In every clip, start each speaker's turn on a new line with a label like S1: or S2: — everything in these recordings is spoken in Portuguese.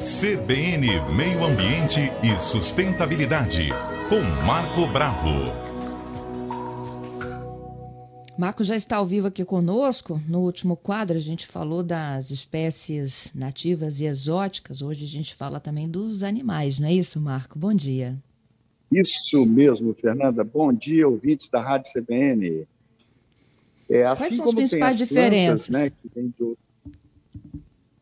S1: CBN Meio Ambiente e Sustentabilidade, com Marco Bravo.
S2: Marco já está ao vivo aqui conosco. No último quadro, a gente falou das espécies nativas e exóticas. Hoje a gente fala também dos animais, não é isso, Marco? Bom dia.
S3: Isso mesmo, Fernanda. Bom dia, ouvintes da Rádio CBN.
S2: É, assim Quais são as principais as diferenças? Plantas, né, de...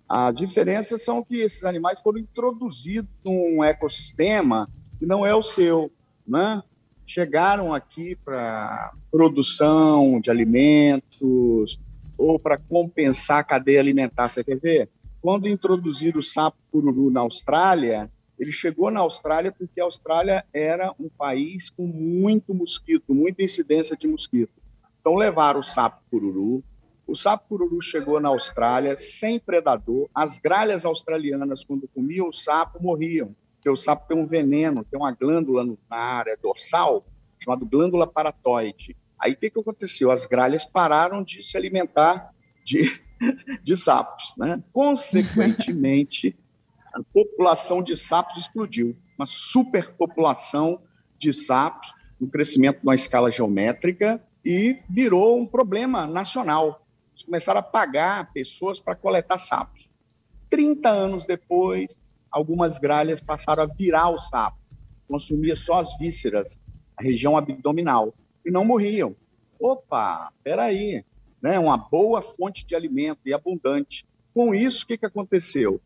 S3: As diferenças são que esses animais foram introduzidos num ecossistema que não é o seu, né? Chegaram aqui para produção de alimentos ou para compensar a cadeia alimentar. Você quer ver? Quando introduziram o sapo cururu na Austrália, ele chegou na Austrália porque a Austrália era um país com muito mosquito, muita incidência de mosquito. Então levaram o sapo cururu. O sapo cururu chegou na Austrália sem predador. As gralhas australianas, quando comiam o sapo, morriam. Porque o sapo tem um veneno, tem uma glândula na área dorsal, chamada glândula paratoide. Aí o que, que aconteceu? As gralhas pararam de se alimentar de, de sapos. Né? Consequentemente, a população de sapos explodiu. Uma superpopulação de sapos, no crescimento numa escala geométrica, e virou um problema nacional. Eles começaram a pagar pessoas para coletar sapos. 30 anos depois, algumas gralhas passaram a virar o sapo, consumia só as vísceras, a região abdominal, e não morriam. Opa, peraí, né? uma boa fonte de alimento e abundante. Com isso, o que, que aconteceu?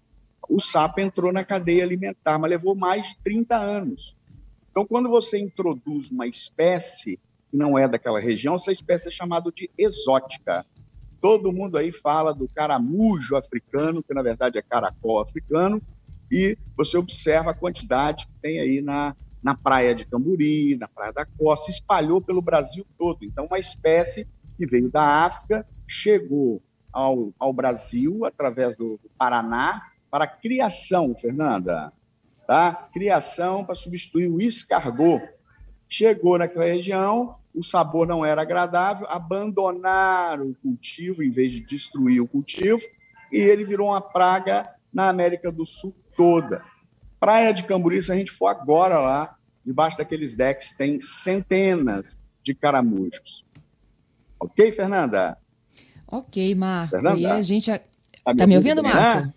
S3: O sapo entrou na cadeia alimentar, mas levou mais de 30 anos. Então, quando você introduz uma espécie que não é daquela região, essa espécie é chamada de exótica. Todo mundo aí fala do caramujo africano, que na verdade é caracol africano, e você observa a quantidade que tem aí na, na praia de Camburi, na praia da Costa, espalhou pelo Brasil todo. Então, uma espécie que veio da África, chegou ao, ao Brasil através do Paraná para criação, Fernanda, tá? Criação para substituir o escargot. Chegou naquela região, o sabor não era agradável, abandonaram o cultivo em vez de destruir o cultivo, e ele virou uma praga na América do Sul toda. Praia de Camburi, se a gente for agora lá, debaixo daqueles decks, tem centenas de caramujos. Ok, Fernanda?
S2: Ok, Marco. Fernanda, e a gente. Está me, tá me ouvindo, bem, Marco? Né?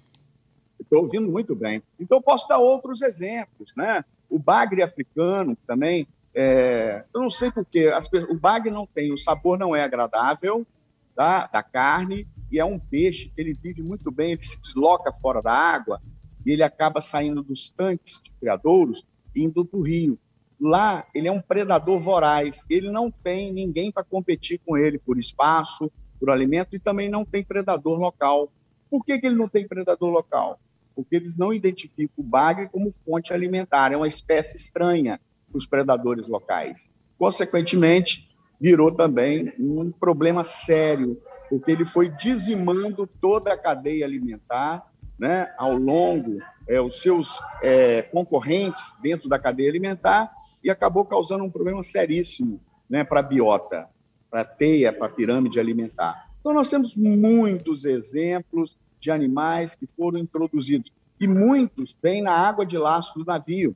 S3: Estou ouvindo muito bem. Então, posso dar outros exemplos, né? O bagre africano também é, eu não sei porquê, o bagre não tem, o sabor não é agradável tá, da carne, e é um peixe que ele vive muito bem, ele se desloca fora da água, e ele acaba saindo dos tanques de criadouros indo para o rio. Lá, ele é um predador voraz, ele não tem ninguém para competir com ele por espaço, por alimento, e também não tem predador local. Por que, que ele não tem predador local? Porque eles não identificam o bagre como fonte alimentar, é uma espécie estranha os predadores locais. Consequentemente, virou também um problema sério, porque ele foi dizimando toda a cadeia alimentar né, ao longo, é, os seus é, concorrentes dentro da cadeia alimentar e acabou causando um problema seríssimo né, para a biota, para a teia, para a pirâmide alimentar. Então, nós temos muitos exemplos de animais que foram introduzidos, e muitos vêm na água de lastro do navio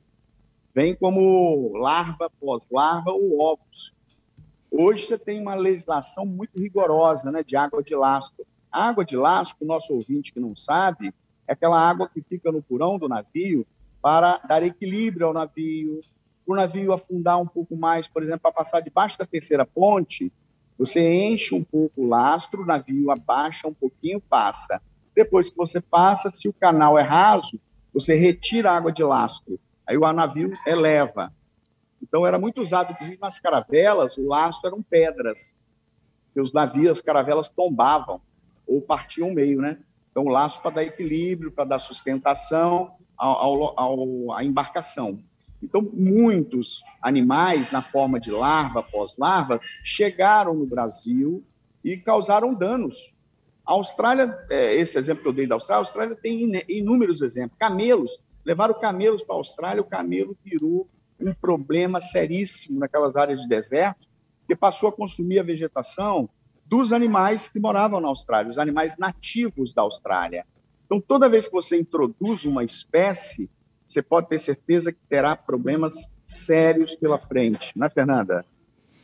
S3: vem como larva, pós-larva ou ovos. Hoje você tem uma legislação muito rigorosa né, de água de lastro. A água de lastro, o nosso ouvinte que não sabe, é aquela água que fica no porão do navio para dar equilíbrio ao navio, para o navio afundar um pouco mais, por exemplo, para passar debaixo da terceira ponte, você enche um pouco o lastro, o navio abaixa um pouquinho, passa. Depois que você passa, se o canal é raso, você retira a água de lastro Aí o navio eleva. Então era muito usado, inclusive nas caravelas, o laço eram pedras. E os navios, as caravelas tombavam ou partiam meio, né? Então o laço para dar equilíbrio, para dar sustentação ao, ao, à embarcação. Então, muitos animais, na forma de larva, pós-larva, chegaram no Brasil e causaram danos. A Austrália, é, esse exemplo que eu dei da Austrália, a Austrália tem inúmeros exemplos. Camelos Levaram camelos para a Austrália, o camelo virou um problema seríssimo naquelas áreas de deserto, que passou a consumir a vegetação dos animais que moravam na Austrália, os animais nativos da Austrália. Então, toda vez que você introduz uma espécie, você pode ter certeza que terá problemas sérios pela frente, não é, Fernanda?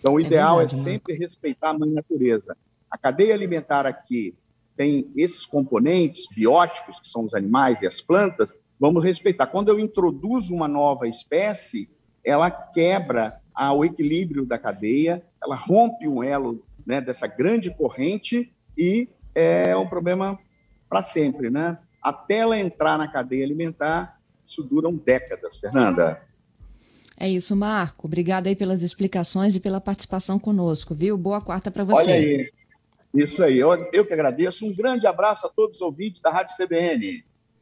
S3: Então, o é ideal é, verdade, é sempre né? respeitar a mãe natureza. A cadeia alimentar aqui tem esses componentes bióticos, que são os animais e as plantas, vamos respeitar. Quando eu introduzo uma nova espécie, ela quebra o equilíbrio da cadeia, ela rompe um elo né, dessa grande corrente e é um problema para sempre, né? Até ela entrar na cadeia alimentar, isso duram décadas, Fernanda.
S2: É isso, Marco. Obrigada aí pelas explicações e pela participação conosco, viu? Boa quarta para você. Olha
S3: aí. Isso aí. Eu, eu que agradeço. Um grande abraço a todos os ouvintes da Rádio CBN.